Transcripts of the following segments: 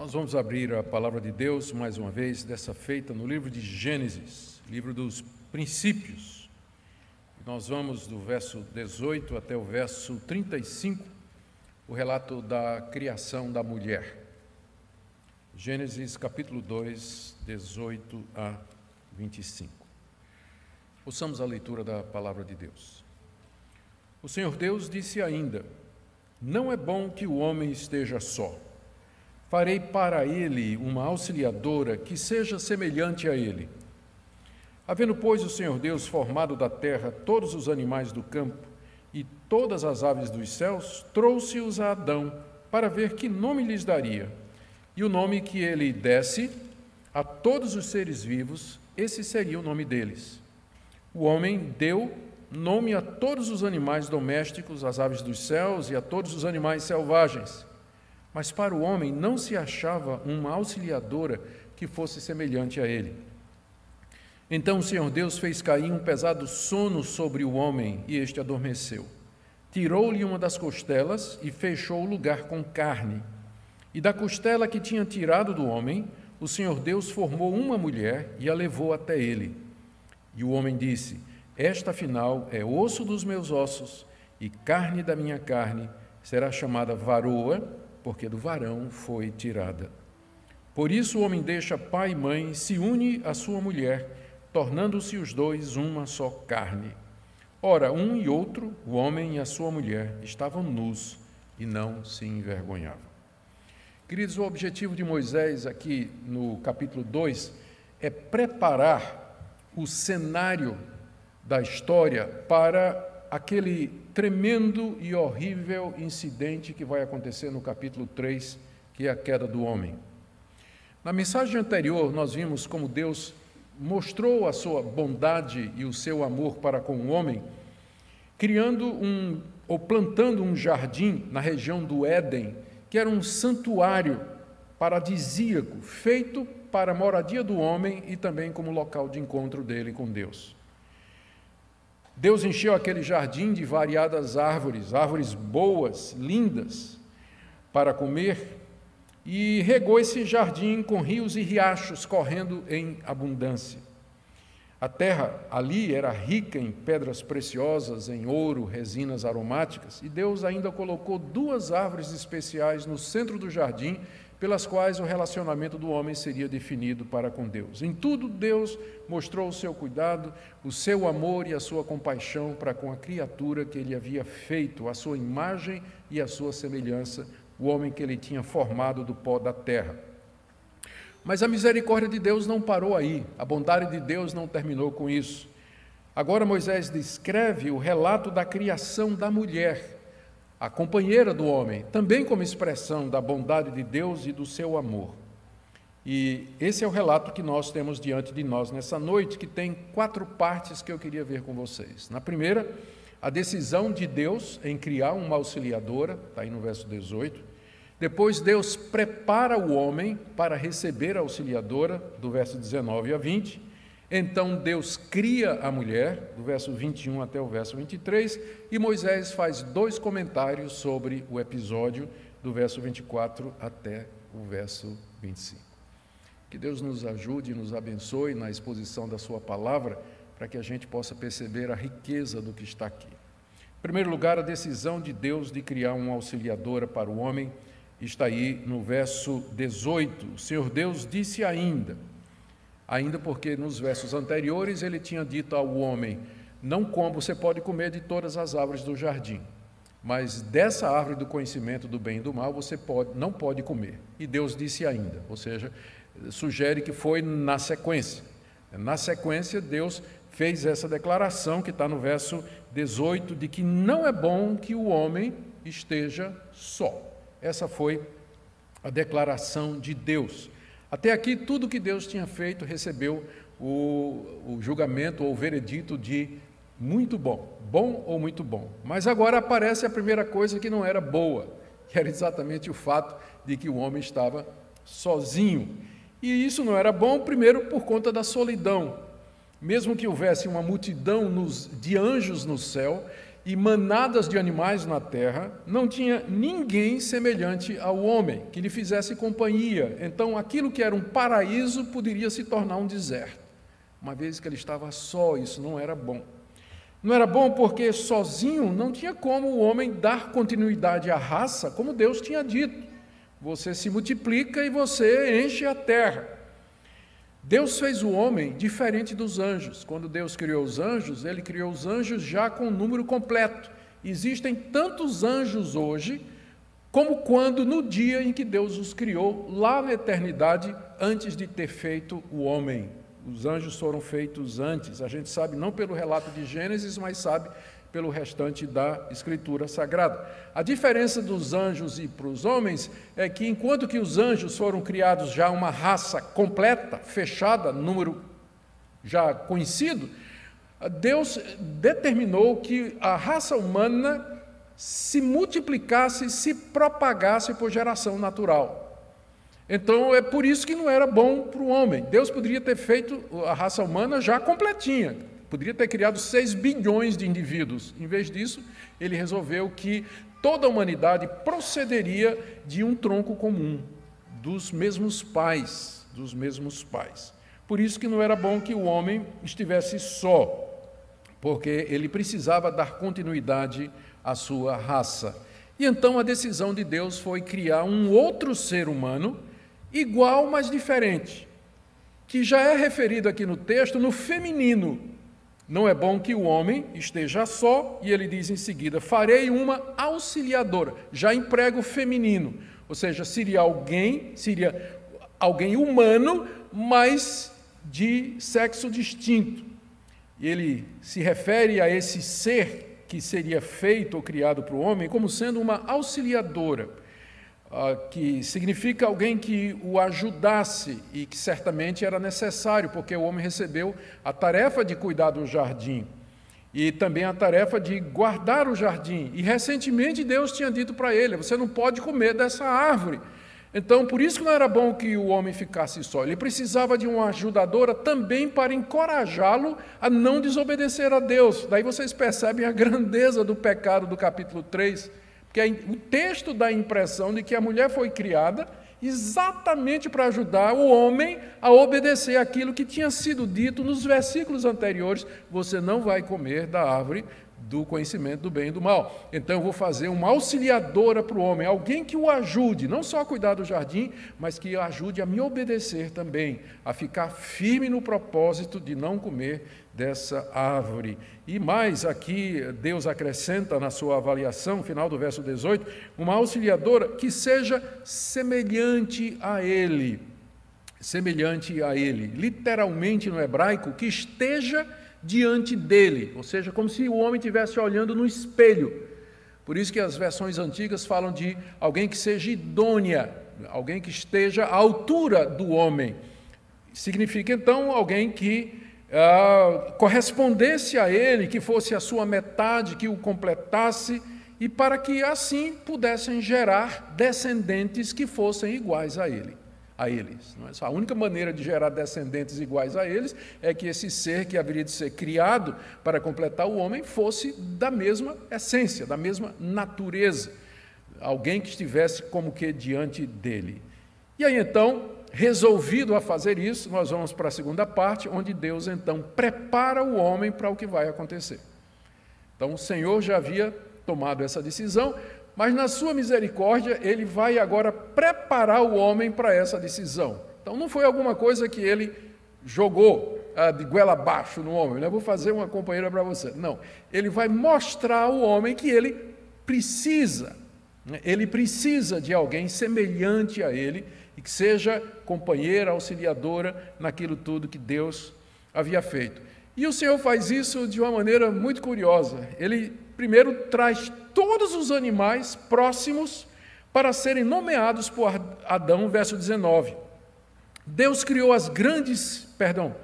Nós vamos abrir a palavra de Deus mais uma vez, dessa feita no livro de Gênesis, livro dos princípios. Nós vamos do verso 18 até o verso 35, o relato da criação da mulher. Gênesis capítulo 2, 18 a 25. Ouçamos a leitura da palavra de Deus. O Senhor Deus disse ainda: Não é bom que o homem esteja só. Farei para ele uma auxiliadora que seja semelhante a ele. Havendo, pois, o Senhor Deus formado da terra todos os animais do campo e todas as aves dos céus, trouxe-os a Adão para ver que nome lhes daria. E o nome que ele desse a todos os seres vivos, esse seria o nome deles. O homem deu nome a todos os animais domésticos, às aves dos céus e a todos os animais selvagens. Mas para o homem não se achava uma auxiliadora que fosse semelhante a ele. Então o Senhor Deus fez cair um pesado sono sobre o homem e este adormeceu. Tirou-lhe uma das costelas e fechou o lugar com carne. E da costela que tinha tirado do homem, o Senhor Deus formou uma mulher e a levou até ele. E o homem disse: Esta afinal é osso dos meus ossos e carne da minha carne, será chamada varoa porque do varão foi tirada. Por isso o homem deixa pai e mãe, se une à sua mulher, tornando-se os dois uma só carne. Ora, um e outro, o homem e a sua mulher, estavam nus e não se envergonhavam. Queridos, o objetivo de Moisés aqui no capítulo 2 é preparar o cenário da história para aquele tremendo e horrível incidente que vai acontecer no capítulo 3, que é a queda do homem. Na mensagem anterior, nós vimos como Deus mostrou a sua bondade e o seu amor para com o homem, criando um ou plantando um jardim na região do Éden, que era um santuário paradisíaco, feito para a moradia do homem e também como local de encontro dele com Deus. Deus encheu aquele jardim de variadas árvores, árvores boas, lindas para comer, e regou esse jardim com rios e riachos correndo em abundância. A terra ali era rica em pedras preciosas, em ouro, resinas aromáticas, e Deus ainda colocou duas árvores especiais no centro do jardim pelas quais o relacionamento do homem seria definido para com Deus. Em tudo, Deus mostrou o seu cuidado, o seu amor e a sua compaixão para com a criatura que ele havia feito, a sua imagem e a sua semelhança, o homem que ele tinha formado do pó da terra. Mas a misericórdia de Deus não parou aí, a bondade de Deus não terminou com isso. Agora Moisés descreve o relato da criação da mulher a companheira do homem, também como expressão da bondade de Deus e do seu amor. E esse é o relato que nós temos diante de nós nessa noite, que tem quatro partes que eu queria ver com vocês. Na primeira, a decisão de Deus em criar uma auxiliadora, está aí no verso 18. Depois, Deus prepara o homem para receber a auxiliadora, do verso 19 a 20. Então Deus cria a mulher, do verso 21 até o verso 23, e Moisés faz dois comentários sobre o episódio, do verso 24 até o verso 25. Que Deus nos ajude e nos abençoe na exposição da Sua palavra, para que a gente possa perceber a riqueza do que está aqui. Em primeiro lugar, a decisão de Deus de criar uma auxiliadora para o homem está aí no verso 18. O Senhor Deus disse ainda ainda porque nos versos anteriores ele tinha dito ao homem: Não como, você pode comer de todas as árvores do jardim, mas dessa árvore do conhecimento do bem e do mal você pode, não pode comer. E Deus disse ainda, ou seja, sugere que foi na sequência. Na sequência, Deus fez essa declaração que está no verso 18, de que não é bom que o homem esteja só. Essa foi a declaração de Deus. Até aqui, tudo que Deus tinha feito recebeu o, o julgamento ou o veredito de muito bom, bom ou muito bom. Mas agora aparece a primeira coisa que não era boa, que era exatamente o fato de que o homem estava sozinho. E isso não era bom, primeiro, por conta da solidão. Mesmo que houvesse uma multidão nos, de anjos no céu, e manadas de animais na terra, não tinha ninguém semelhante ao homem que lhe fizesse companhia. Então, aquilo que era um paraíso poderia se tornar um deserto. Uma vez que ele estava só, isso não era bom. Não era bom porque sozinho não tinha como o homem dar continuidade à raça, como Deus tinha dito. Você se multiplica e você enche a terra. Deus fez o homem diferente dos anjos. Quando Deus criou os anjos, ele criou os anjos já com o número completo. Existem tantos anjos hoje como quando no dia em que Deus os criou, lá na eternidade, antes de ter feito o homem. Os anjos foram feitos antes. A gente sabe não pelo relato de Gênesis, mas sabe pelo restante da Escritura Sagrada. A diferença dos anjos e para os homens é que, enquanto que os anjos foram criados já uma raça completa, fechada, número já conhecido, Deus determinou que a raça humana se multiplicasse, se propagasse por geração natural. Então é por isso que não era bom para o homem. Deus poderia ter feito a raça humana já completinha, Poderia ter criado 6 bilhões de indivíduos. Em vez disso, ele resolveu que toda a humanidade procederia de um tronco comum, dos mesmos pais, dos mesmos pais. Por isso que não era bom que o homem estivesse só, porque ele precisava dar continuidade à sua raça. E então a decisão de Deus foi criar um outro ser humano, igual, mas diferente, que já é referido aqui no texto no feminino, não é bom que o homem esteja só, e ele diz em seguida: farei uma auxiliadora, já emprego feminino, ou seja, seria alguém, seria alguém humano, mas de sexo distinto. E ele se refere a esse ser que seria feito ou criado para o homem como sendo uma auxiliadora. Ah, que significa alguém que o ajudasse e que certamente era necessário, porque o homem recebeu a tarefa de cuidar do jardim e também a tarefa de guardar o jardim. E recentemente Deus tinha dito para ele: você não pode comer dessa árvore. Então, por isso que não era bom que o homem ficasse só. Ele precisava de uma ajudadora também para encorajá-lo a não desobedecer a Deus. Daí vocês percebem a grandeza do pecado do capítulo 3 porque o texto dá a impressão de que a mulher foi criada exatamente para ajudar o homem a obedecer aquilo que tinha sido dito nos versículos anteriores: você não vai comer da árvore do conhecimento do bem e do mal. Então eu vou fazer uma auxiliadora para o homem, alguém que o ajude, não só a cuidar do jardim, mas que ajude a me obedecer também, a ficar firme no propósito de não comer dessa árvore. E mais, aqui Deus acrescenta na sua avaliação, final do verso 18, uma auxiliadora que seja semelhante a ele. Semelhante a ele. Literalmente no hebraico, que esteja diante dele, ou seja, como se o homem estivesse olhando no espelho. Por isso que as versões antigas falam de alguém que seja idônea, alguém que esteja à altura do homem. Significa então alguém que ah, correspondesse a ele, que fosse a sua metade, que o completasse, e para que assim pudessem gerar descendentes que fossem iguais a ele. A eles. É? A única maneira de gerar descendentes iguais a eles é que esse ser que haveria de ser criado para completar o homem fosse da mesma essência, da mesma natureza. Alguém que estivesse como que diante dele. E aí então, resolvido a fazer isso, nós vamos para a segunda parte, onde Deus então prepara o homem para o que vai acontecer. Então o Senhor já havia tomado essa decisão, mas na sua misericórdia ele vai agora preparar o homem para essa decisão. Então não foi alguma coisa que ele jogou ah, de goela abaixo no homem, né? vou fazer uma companheira para você. Não, ele vai mostrar ao homem que ele precisa, né? ele precisa de alguém semelhante a ele e que seja companheira, auxiliadora naquilo tudo que Deus havia feito. E o Senhor faz isso de uma maneira muito curiosa. Ele primeiro traz todos os animais próximos para serem nomeados por Adão, verso 19. Deus criou as grandes, perdão,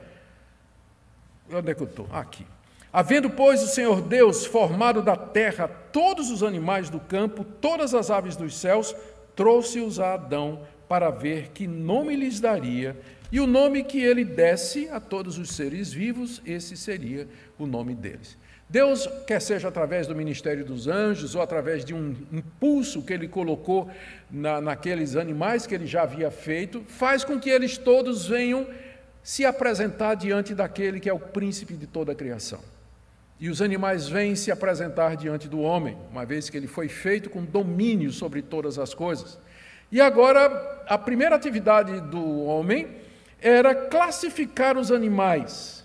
onde é que eu estou? Aqui. Havendo, pois, o Senhor Deus formado da terra todos os animais do campo, todas as aves dos céus, trouxe-os a Adão para ver que nome lhes daria, E o nome que ele desse a todos os seres vivos, esse seria o nome deles. Deus, quer seja através do ministério dos anjos ou através de um impulso que ele colocou na, naqueles animais que ele já havia feito, faz com que eles todos venham se apresentar diante daquele que é o príncipe de toda a criação. E os animais vêm se apresentar diante do homem, uma vez que ele foi feito com domínio sobre todas as coisas. E agora, a primeira atividade do homem era classificar os animais.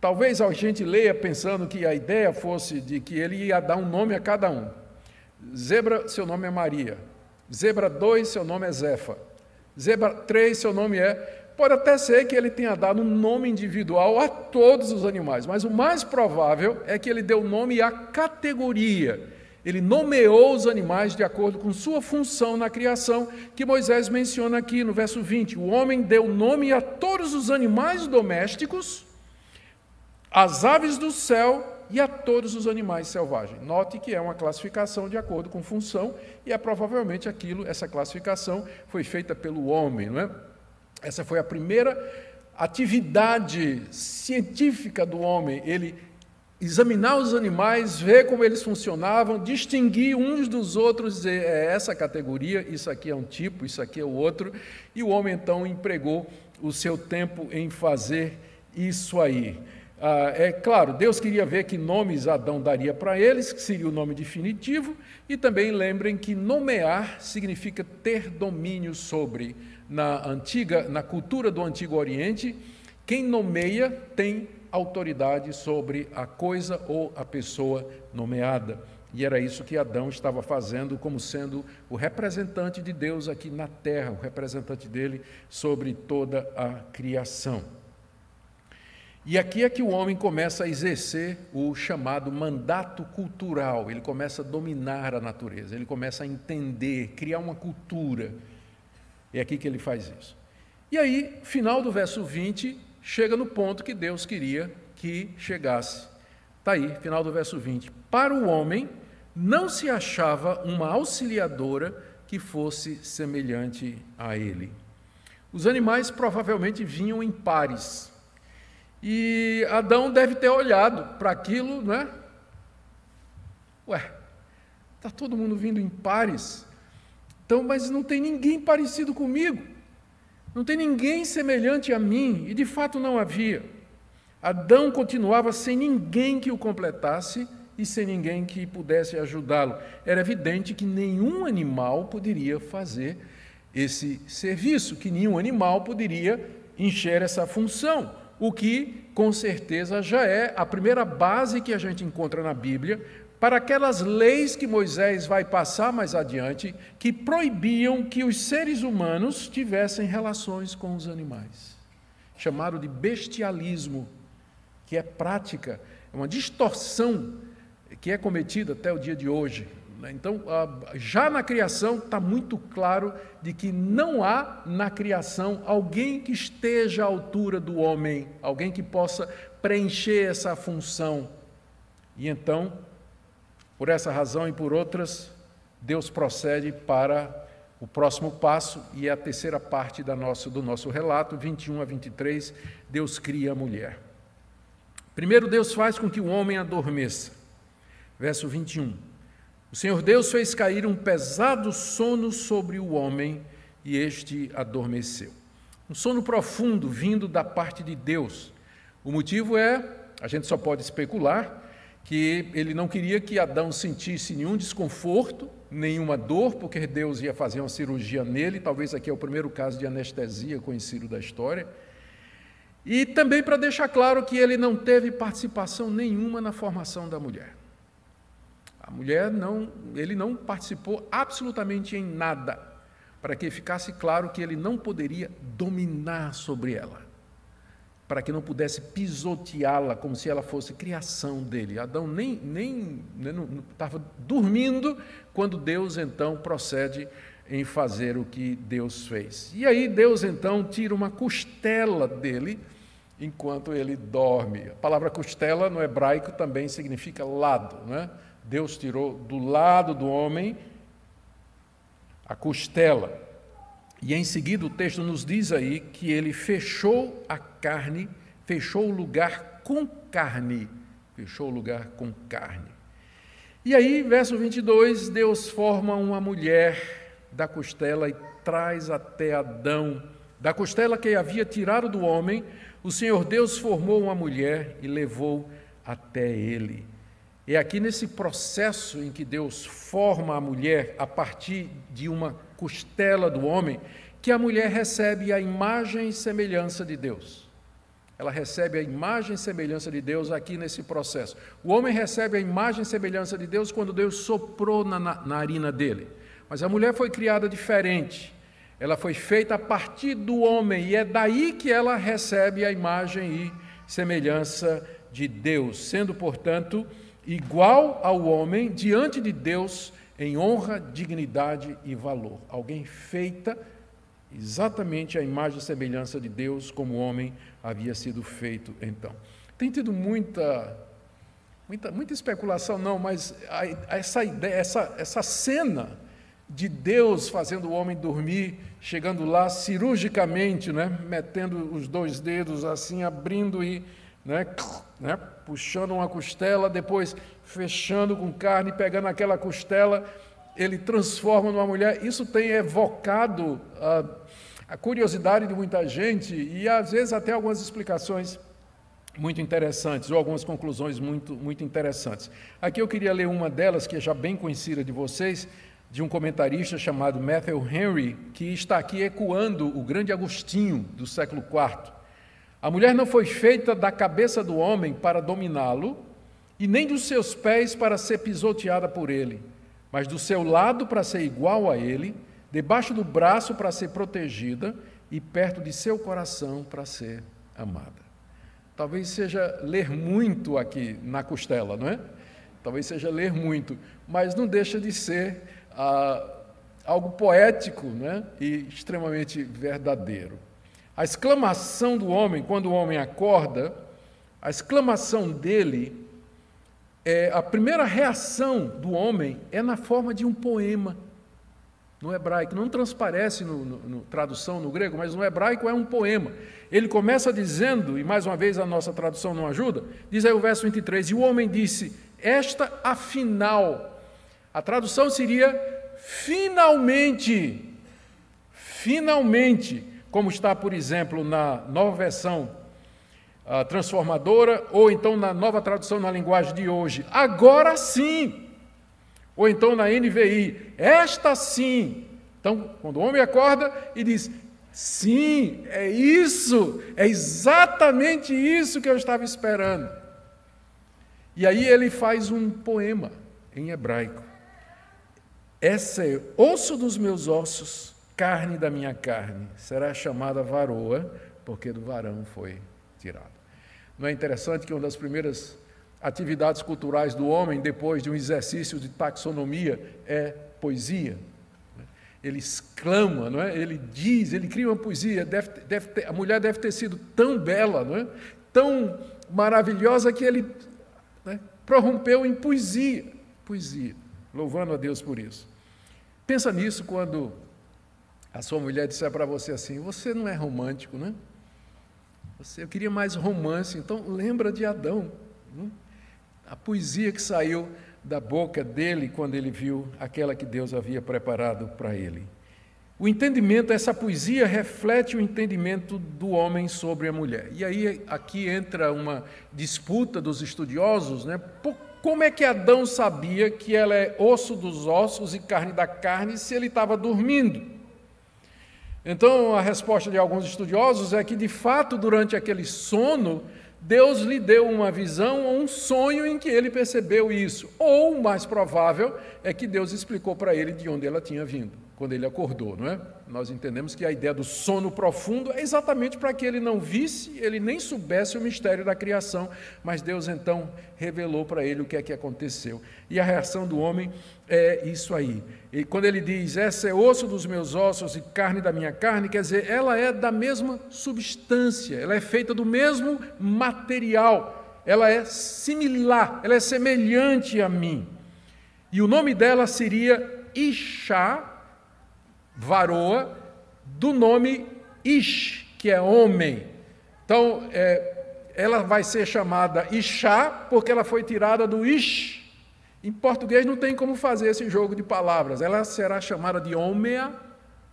Talvez a gente leia pensando que a ideia fosse de que ele ia dar um nome a cada um. Zebra, seu nome é Maria. Zebra 2, seu nome é Zefa. Zebra 3, seu nome é Pode até ser que ele tenha dado um nome individual a todos os animais, mas o mais provável é que ele deu nome à categoria. Ele nomeou os animais de acordo com sua função na criação, que Moisés menciona aqui no verso 20. O homem deu nome a todos os animais domésticos, às aves do céu e a todos os animais selvagens. Note que é uma classificação de acordo com função, e é provavelmente aquilo, essa classificação foi feita pelo homem, não é? Essa foi a primeira atividade científica do homem, ele examinar os animais, ver como eles funcionavam, distinguir uns dos outros, dizer, é essa categoria, isso aqui é um tipo, isso aqui é o outro, e o homem então empregou o seu tempo em fazer isso aí. Ah, é claro, Deus queria ver que nomes Adão daria para eles, que seria o nome definitivo, e também lembrem que nomear significa ter domínio sobre na antiga, na cultura do Antigo Oriente, quem nomeia tem autoridade sobre a coisa ou a pessoa nomeada. E era isso que Adão estava fazendo, como sendo o representante de Deus aqui na terra, o representante dele sobre toda a criação. E aqui é que o homem começa a exercer o chamado mandato cultural, ele começa a dominar a natureza, ele começa a entender, criar uma cultura. É aqui que ele faz isso. E aí, final do verso 20, chega no ponto que Deus queria que chegasse. Está aí, final do verso 20. Para o homem não se achava uma auxiliadora que fosse semelhante a ele. Os animais provavelmente vinham em pares. E Adão deve ter olhado para aquilo, não é? Ué, está todo mundo vindo em pares. Então, mas não tem ninguém parecido comigo, não tem ninguém semelhante a mim, e de fato não havia. Adão continuava sem ninguém que o completasse e sem ninguém que pudesse ajudá-lo. Era evidente que nenhum animal poderia fazer esse serviço, que nenhum animal poderia encher essa função, o que com certeza já é a primeira base que a gente encontra na Bíblia para aquelas leis que Moisés vai passar mais adiante, que proibiam que os seres humanos tivessem relações com os animais. Chamado de bestialismo, que é prática, é uma distorção que é cometida até o dia de hoje. Né? Então, já na criação está muito claro de que não há na criação alguém que esteja à altura do homem, alguém que possa preencher essa função. E então, por essa razão e por outras, Deus procede para o próximo passo e é a terceira parte da nossa, do nosso relato, 21 a 23, Deus cria a mulher. Primeiro, Deus faz com que o homem adormeça. Verso 21. O Senhor Deus fez cair um pesado sono sobre o homem e este adormeceu. Um sono profundo vindo da parte de Deus. O motivo é, a gente só pode especular, que ele não queria que Adão sentisse nenhum desconforto, nenhuma dor, porque Deus ia fazer uma cirurgia nele, talvez aqui é o primeiro caso de anestesia conhecido da história. E também para deixar claro que ele não teve participação nenhuma na formação da mulher. A mulher não, ele não participou absolutamente em nada, para que ficasse claro que ele não poderia dominar sobre ela para que não pudesse pisoteá-la como se ela fosse criação dele. Adão nem nem estava dormindo quando Deus então procede em fazer o que Deus fez. E aí Deus então tira uma costela dele enquanto ele dorme. A palavra costela no hebraico também significa lado, né? Deus tirou do lado do homem a costela. E em seguida o texto nos diz aí que ele fechou a carne, fechou o lugar com carne. Fechou o lugar com carne. E aí, verso 22, Deus forma uma mulher da costela e traz até Adão. Da costela que havia tirado do homem, o Senhor Deus formou uma mulher e levou até ele. É aqui nesse processo em que Deus forma a mulher a partir de uma costela do homem que a mulher recebe a imagem e semelhança de Deus. Ela recebe a imagem e semelhança de Deus aqui nesse processo. O homem recebe a imagem e semelhança de Deus quando Deus soprou na, na, na narina dele. Mas a mulher foi criada diferente. Ela foi feita a partir do homem e é daí que ela recebe a imagem e semelhança de Deus, sendo, portanto, igual ao homem diante de Deus em honra, dignidade e valor. Alguém feita exatamente a imagem e semelhança de Deus como o homem havia sido feito então. Tem tido muita muita, muita especulação não, mas a, essa ideia, essa, essa cena de Deus fazendo o homem dormir, chegando lá cirurgicamente, né, metendo os dois dedos assim, abrindo e né, né, puxando uma costela, depois fechando com carne, pegando aquela costela, ele transforma numa mulher. Isso tem evocado a, a curiosidade de muita gente e às vezes até algumas explicações muito interessantes, ou algumas conclusões muito, muito interessantes. Aqui eu queria ler uma delas, que é já bem conhecida de vocês, de um comentarista chamado Matthew Henry, que está aqui ecoando o grande Agostinho do século IV. A mulher não foi feita da cabeça do homem para dominá-lo, e nem dos seus pés para ser pisoteada por ele, mas do seu lado para ser igual a ele, debaixo do braço para ser protegida e perto de seu coração para ser amada. Talvez seja ler muito aqui na costela, não é? Talvez seja ler muito, mas não deixa de ser ah, algo poético né? e extremamente verdadeiro. A exclamação do homem, quando o homem acorda, a exclamação dele, é, a primeira reação do homem é na forma de um poema. No hebraico, não transparece no, tradução no grego, mas no hebraico é um poema. Ele começa dizendo, e mais uma vez a nossa tradução não ajuda, diz aí o verso 23: E o homem disse: Esta afinal. A tradução seria finalmente. Finalmente como está, por exemplo, na nova versão transformadora, ou então na nova tradução na linguagem de hoje, agora sim. Ou então na NVI, esta sim. Então, quando o homem acorda e diz: Sim, é isso, é exatamente isso que eu estava esperando. E aí ele faz um poema em hebraico. Essa é osso dos meus ossos carne da minha carne, será chamada varoa, porque do varão foi tirado. Não é interessante que uma das primeiras atividades culturais do homem, depois de um exercício de taxonomia, é poesia? Ele exclama, não é? ele diz, ele cria uma poesia. Deve, deve ter, a mulher deve ter sido tão bela, não é? tão maravilhosa, que ele né, prorrompeu em poesia. Poesia. Louvando a Deus por isso. Pensa nisso quando a sua mulher disser para você assim: Você não é romântico, né? Você, eu queria mais romance, então lembra de Adão. Né? A poesia que saiu da boca dele quando ele viu aquela que Deus havia preparado para ele. O entendimento, essa poesia reflete o entendimento do homem sobre a mulher. E aí aqui entra uma disputa dos estudiosos, né? Como é que Adão sabia que ela é osso dos ossos e carne da carne se ele estava dormindo? Então, a resposta de alguns estudiosos é que, de fato, durante aquele sono, Deus lhe deu uma visão ou um sonho em que ele percebeu isso. Ou, mais provável, é que Deus explicou para ele de onde ela tinha vindo, quando ele acordou, não é? Nós entendemos que a ideia do sono profundo é exatamente para que ele não visse, ele nem soubesse o mistério da criação, mas Deus então revelou para ele o que é que aconteceu. E a reação do homem é isso aí. E quando ele diz, essa é osso dos meus ossos e carne da minha carne, quer dizer, ela é da mesma substância, ela é feita do mesmo material, ela é similar, ela é semelhante a mim. E o nome dela seria Ixá, varoa, do nome Ish, que é homem. Então, é, ela vai ser chamada Ishá, porque ela foi tirada do Ish. Em português não tem como fazer esse jogo de palavras. Ela será chamada de Homea,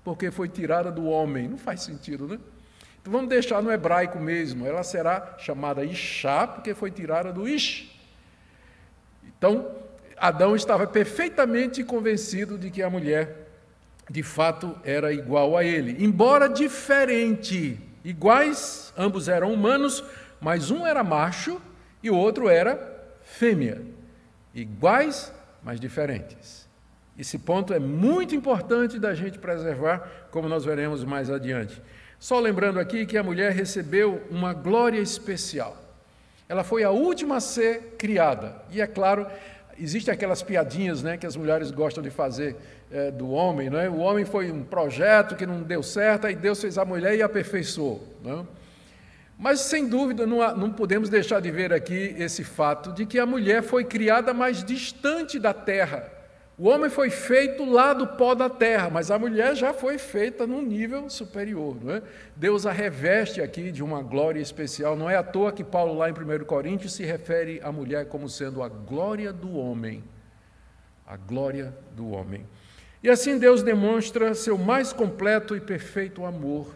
porque foi tirada do homem. Não faz sentido, né? Então vamos deixar no hebraico mesmo. Ela será chamada Ishá, porque foi tirada do Ish. Então, Adão estava perfeitamente convencido de que a mulher, de fato, era igual a ele. Embora diferente, iguais, ambos eram humanos, mas um era macho e o outro era fêmea. Iguais, mas diferentes. Esse ponto é muito importante da gente preservar, como nós veremos mais adiante. Só lembrando aqui que a mulher recebeu uma glória especial. Ela foi a última a ser criada. E é claro, existem aquelas piadinhas né, que as mulheres gostam de fazer é, do homem. Né? O homem foi um projeto que não deu certo, aí Deus fez a mulher e aperfeiçoou. Né? Mas, sem dúvida, não, não podemos deixar de ver aqui esse fato de que a mulher foi criada mais distante da terra. O homem foi feito lá do pó da terra, mas a mulher já foi feita num nível superior. Não é? Deus a reveste aqui de uma glória especial. Não é à toa que Paulo, lá em 1 Coríntios, se refere à mulher como sendo a glória do homem. A glória do homem. E assim Deus demonstra seu mais completo e perfeito amor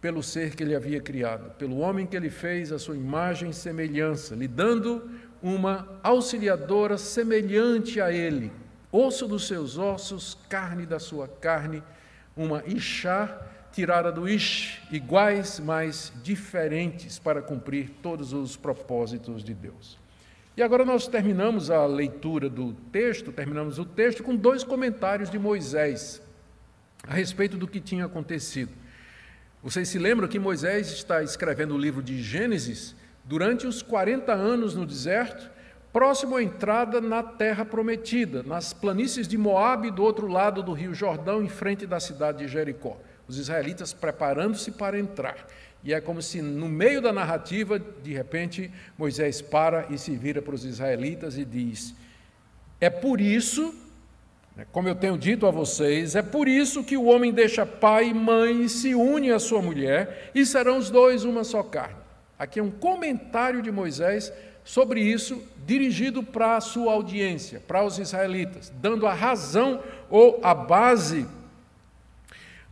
pelo ser que ele havia criado, pelo homem que ele fez a sua imagem e semelhança, lhe dando uma auxiliadora semelhante a ele osso dos seus ossos, carne da sua carne, uma Ixá tirada do Ish, iguais, mas diferentes para cumprir todos os propósitos de Deus. E agora nós terminamos a leitura do texto, terminamos o texto com dois comentários de Moisés a respeito do que tinha acontecido. Vocês se lembram que Moisés está escrevendo o livro de Gênesis durante os 40 anos no deserto, próximo à entrada na terra prometida, nas planícies de Moabe, do outro lado do rio Jordão, em frente da cidade de Jericó. Os israelitas preparando-se para entrar. E é como se no meio da narrativa, de repente, Moisés para e se vira para os israelitas e diz: É por isso, né, como eu tenho dito a vocês, é por isso que o homem deixa pai e mãe e se une à sua mulher, e serão os dois uma só carne. Aqui é um comentário de Moisés sobre isso, dirigido para a sua audiência, para os israelitas, dando a razão ou a base,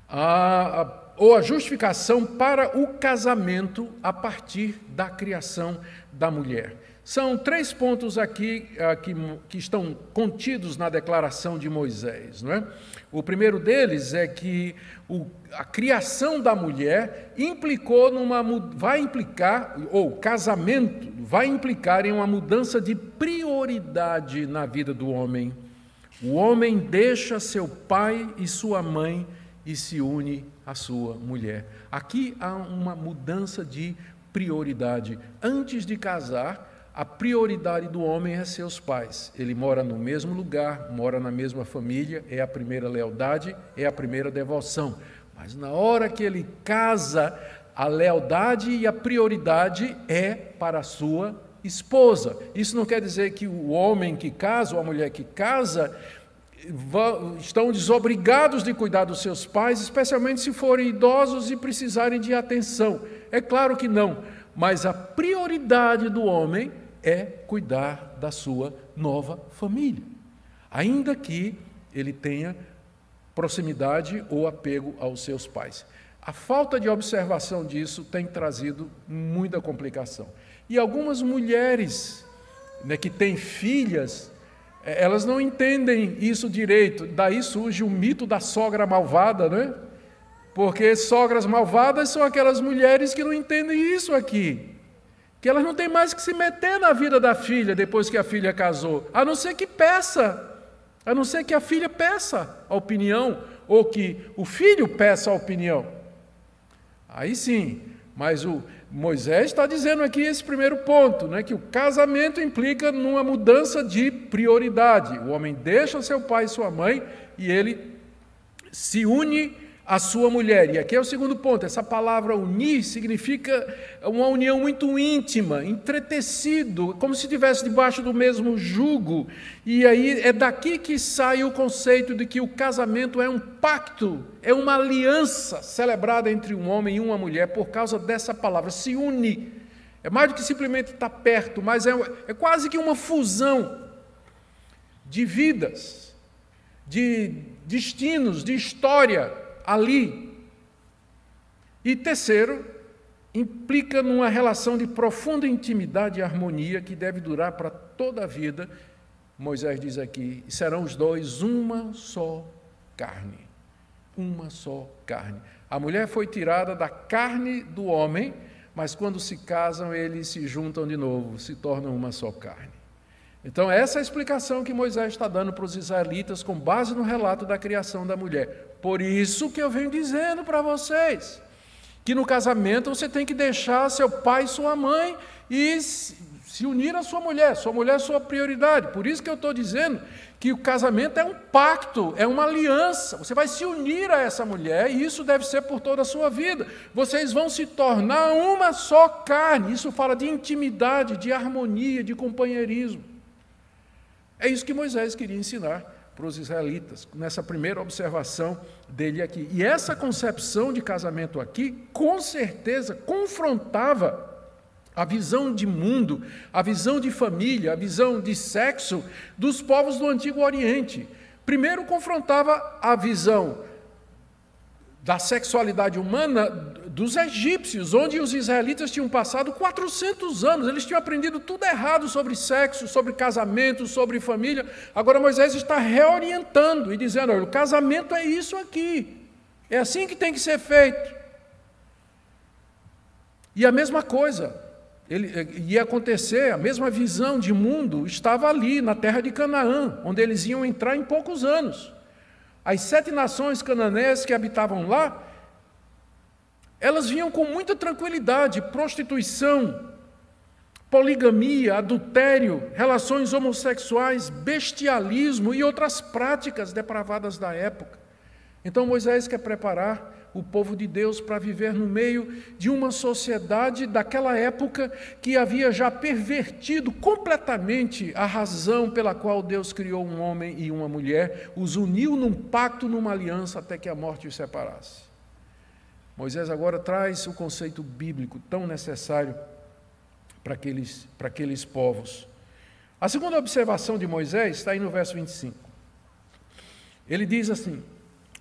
a, a, ou a justificação para o casamento a partir da criação da mulher. São três pontos aqui, aqui que estão contidos na declaração de Moisés. Não é? O primeiro deles é que o, a criação da mulher implicou numa vai implicar ou casamento vai implicar em uma mudança de prioridade na vida do homem. O homem deixa seu pai e sua mãe e se une à sua mulher. Aqui há uma mudança de prioridade. Antes de casar, a prioridade do homem é seus pais. Ele mora no mesmo lugar, mora na mesma família, é a primeira lealdade, é a primeira devoção. Mas na hora que ele casa, a lealdade e a prioridade é para a sua esposa. Isso não quer dizer que o homem que casa ou a mulher que casa estão desobrigados de cuidar dos seus pais, especialmente se forem idosos e precisarem de atenção. É claro que não, mas a prioridade do homem é cuidar da sua nova família, ainda que ele tenha proximidade ou apego aos seus pais. A falta de observação disso tem trazido muita complicação. E algumas mulheres né, que têm filhas, elas não entendem isso direito. Daí surge o mito da sogra malvada, né? Porque sogras malvadas são aquelas mulheres que não entendem isso aqui que elas não têm mais que se meter na vida da filha depois que a filha casou, a não ser que peça, a não ser que a filha peça a opinião, ou que o filho peça a opinião. Aí sim, mas o Moisés está dizendo aqui esse primeiro ponto, né, que o casamento implica numa mudança de prioridade. O homem deixa seu pai e sua mãe e ele se une a sua mulher. E aqui é o segundo ponto: essa palavra unir significa uma união muito íntima, entretecido, como se estivesse debaixo do mesmo jugo. E aí é daqui que sai o conceito de que o casamento é um pacto, é uma aliança celebrada entre um homem e uma mulher por causa dessa palavra, se une. É mais do que simplesmente estar perto, mas é, é quase que uma fusão de vidas, de destinos, de história ali. E terceiro, implica numa relação de profunda intimidade e harmonia que deve durar para toda a vida. Moisés diz aqui: serão os dois uma só carne. Uma só carne. A mulher foi tirada da carne do homem, mas quando se casam, eles se juntam de novo, se tornam uma só carne. Então, essa é a explicação que Moisés está dando para os israelitas com base no relato da criação da mulher. Por isso que eu venho dizendo para vocês que no casamento você tem que deixar seu pai e sua mãe e se unir à sua mulher, sua mulher é sua prioridade. Por isso que eu estou dizendo que o casamento é um pacto, é uma aliança. Você vai se unir a essa mulher e isso deve ser por toda a sua vida. Vocês vão se tornar uma só carne. Isso fala de intimidade, de harmonia, de companheirismo. É isso que Moisés queria ensinar para os israelitas, nessa primeira observação dele aqui. E essa concepção de casamento aqui, com certeza, confrontava a visão de mundo, a visão de família, a visão de sexo dos povos do Antigo Oriente. Primeiro, confrontava a visão da sexualidade humana dos egípcios, onde os israelitas tinham passado 400 anos, eles tinham aprendido tudo errado sobre sexo, sobre casamento, sobre família. Agora Moisés está reorientando e dizendo: olha, o casamento é isso aqui, é assim que tem que ser feito. E a mesma coisa, ele, ia acontecer, a mesma visão de mundo estava ali, na terra de Canaã, onde eles iam entrar em poucos anos. As sete nações cananéias que habitavam lá, elas vinham com muita tranquilidade prostituição, poligamia, adultério, relações homossexuais, bestialismo e outras práticas depravadas da época. Então Moisés quer preparar o povo de Deus para viver no meio de uma sociedade daquela época que havia já pervertido completamente a razão pela qual Deus criou um homem e uma mulher, os uniu num pacto, numa aliança, até que a morte os separasse. Moisés agora traz o conceito bíblico tão necessário para aqueles, para aqueles povos. A segunda observação de Moisés está aí no verso 25. Ele diz assim: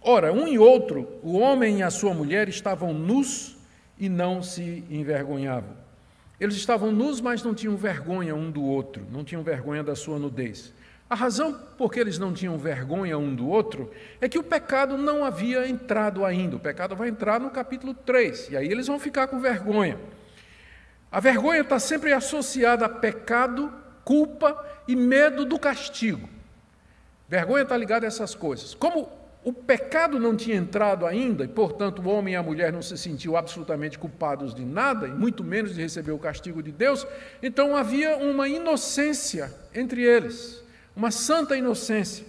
Ora, um e outro, o homem e a sua mulher, estavam nus e não se envergonhavam. Eles estavam nus, mas não tinham vergonha um do outro, não tinham vergonha da sua nudez. A razão por que eles não tinham vergonha um do outro é que o pecado não havia entrado ainda. O pecado vai entrar no capítulo 3, e aí eles vão ficar com vergonha. A vergonha está sempre associada a pecado, culpa e medo do castigo. Vergonha está ligada a essas coisas. Como o pecado não tinha entrado ainda, e portanto o homem e a mulher não se sentiam absolutamente culpados de nada, e muito menos de receber o castigo de Deus, então havia uma inocência entre eles, uma santa inocência,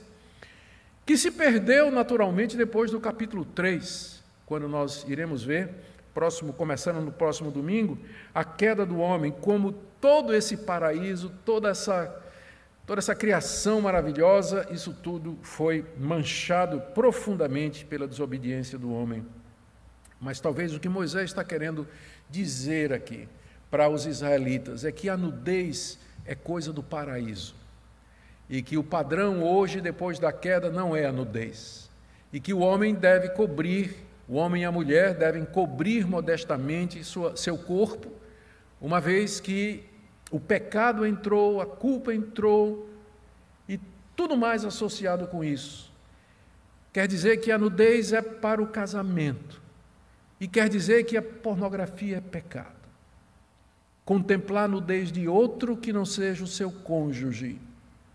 que se perdeu naturalmente depois do capítulo 3, quando nós iremos ver, próximo, começando no próximo domingo, a queda do homem, como todo esse paraíso, toda essa Toda essa criação maravilhosa, isso tudo foi manchado profundamente pela desobediência do homem. Mas talvez o que Moisés está querendo dizer aqui para os israelitas é que a nudez é coisa do paraíso. E que o padrão hoje, depois da queda, não é a nudez. E que o homem deve cobrir, o homem e a mulher devem cobrir modestamente sua, seu corpo, uma vez que o pecado entrou, a culpa entrou e tudo mais associado com isso. Quer dizer que a nudez é para o casamento. E quer dizer que a pornografia é pecado. Contemplar a nudez de outro que não seja o seu cônjuge,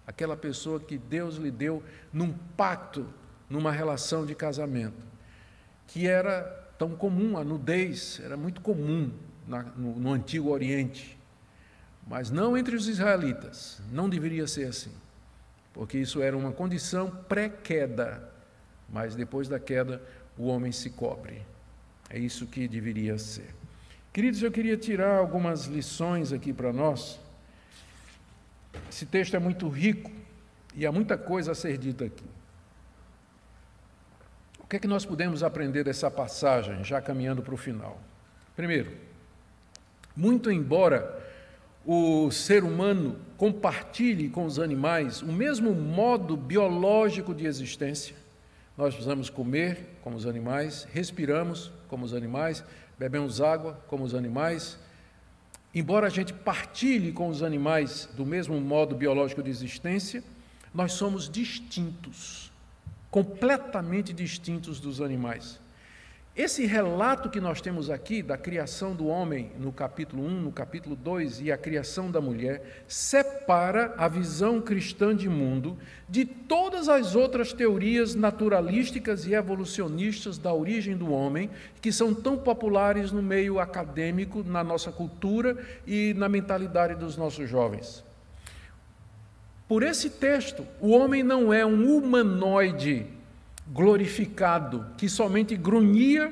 aquela pessoa que Deus lhe deu num pacto, numa relação de casamento, que era tão comum, a nudez era muito comum na, no, no Antigo Oriente. Mas não entre os israelitas, não deveria ser assim, porque isso era uma condição pré-queda. Mas depois da queda, o homem se cobre. É isso que deveria ser. Queridos, eu queria tirar algumas lições aqui para nós. Esse texto é muito rico e há muita coisa a ser dita aqui. O que é que nós podemos aprender dessa passagem, já caminhando para o final? Primeiro, muito embora o ser humano compartilhe com os animais o mesmo modo biológico de existência, nós precisamos comer como os animais, respiramos como os animais, bebemos água como os animais. Embora a gente partilhe com os animais do mesmo modo biológico de existência, nós somos distintos, completamente distintos dos animais. Esse relato que nós temos aqui da criação do homem no capítulo 1, no capítulo 2 e a criação da mulher, separa a visão cristã de mundo de todas as outras teorias naturalísticas e evolucionistas da origem do homem, que são tão populares no meio acadêmico, na nossa cultura e na mentalidade dos nossos jovens. Por esse texto, o homem não é um humanoide glorificado, que somente grunhia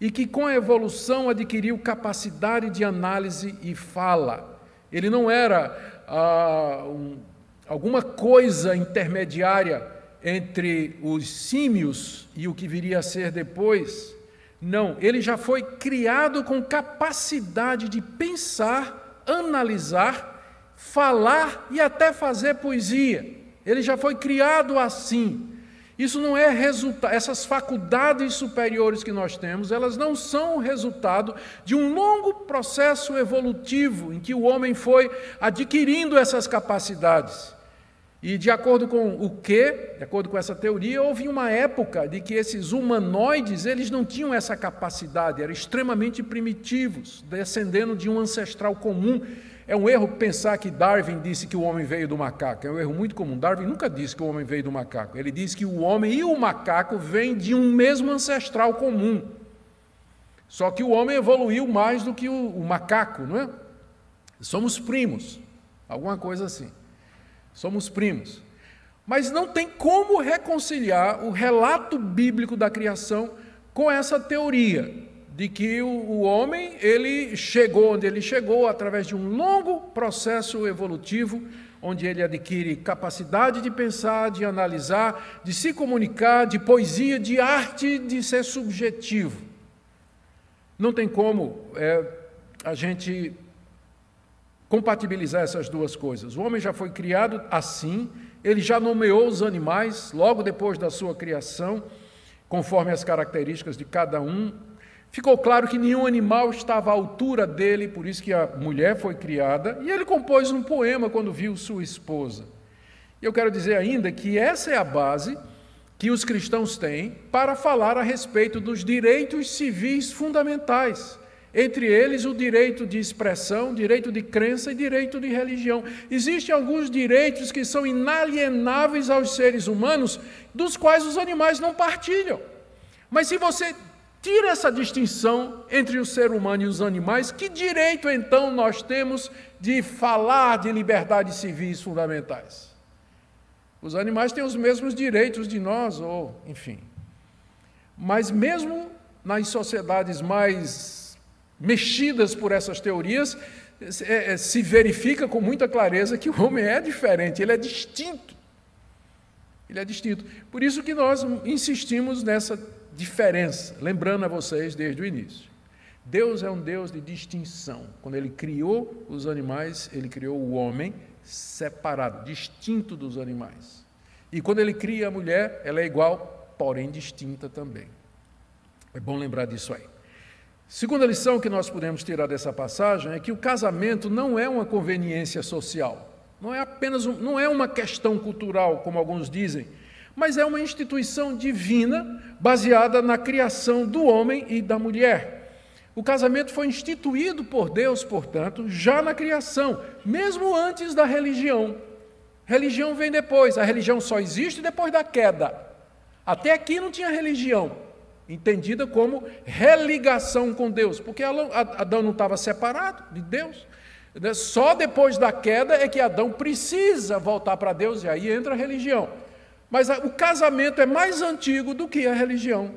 e que com a evolução adquiriu capacidade de análise e fala. Ele não era ah, um, alguma coisa intermediária entre os símios e o que viria a ser depois. Não, ele já foi criado com capacidade de pensar, analisar, falar e até fazer poesia. Ele já foi criado assim. Isso não é resultado, essas faculdades superiores que nós temos, elas não são resultado de um longo processo evolutivo em que o homem foi adquirindo essas capacidades. E de acordo com o que, de acordo com essa teoria, houve uma época de que esses humanoides, eles não tinham essa capacidade, eram extremamente primitivos, descendendo de um ancestral comum é um erro pensar que Darwin disse que o homem veio do macaco. É um erro muito comum. Darwin nunca disse que o homem veio do macaco. Ele disse que o homem e o macaco vêm de um mesmo ancestral comum. Só que o homem evoluiu mais do que o, o macaco, não é? Somos primos, alguma coisa assim. Somos primos. Mas não tem como reconciliar o relato bíblico da criação com essa teoria de que o, o, homem ele chegou onde ele chegou através de um longo processo evolutivo, onde ele adquire capacidade de pensar, de analisar, de se comunicar, de poesia, de arte, de ser subjetivo. Não tem como é, a gente compatibilizar essas duas coisas. O homem já foi criado assim, ele já nomeou os animais logo depois da sua criação, conforme as características de cada um, Ficou claro que nenhum animal estava à altura dele, por isso que a mulher foi criada, e ele compôs um poema quando viu sua esposa. E eu quero dizer ainda que essa é a base que os cristãos têm para falar a respeito dos direitos civis fundamentais, entre eles o direito de expressão, direito de crença e direito de religião. Existem alguns direitos que são inalienáveis aos seres humanos, dos quais os animais não partilham. Mas se você tira essa distinção entre o ser humano e os animais, que direito então nós temos de falar de liberdades civis fundamentais? Os animais têm os mesmos direitos de nós, ou enfim. Mas mesmo nas sociedades mais mexidas por essas teorias, é, é, se verifica com muita clareza que o homem é diferente, ele é distinto. Ele é distinto. Por isso que nós insistimos nessa diferença, lembrando a vocês desde o início. Deus é um Deus de distinção. Quando Ele criou os animais, Ele criou o homem separado, distinto dos animais. E quando Ele cria a mulher, ela é igual, porém distinta também. É bom lembrar disso aí. Segunda lição que nós podemos tirar dessa passagem é que o casamento não é uma conveniência social, não é apenas um, não é uma questão cultural, como alguns dizem, mas é uma instituição divina baseada na criação do homem e da mulher. O casamento foi instituído por Deus, portanto, já na criação, mesmo antes da religião. Religião vem depois, a religião só existe depois da queda. Até aqui não tinha religião, entendida como religação com Deus, porque Adão não estava separado de Deus. Só depois da queda é que Adão precisa voltar para Deus e aí entra a religião. Mas o casamento é mais antigo do que a religião.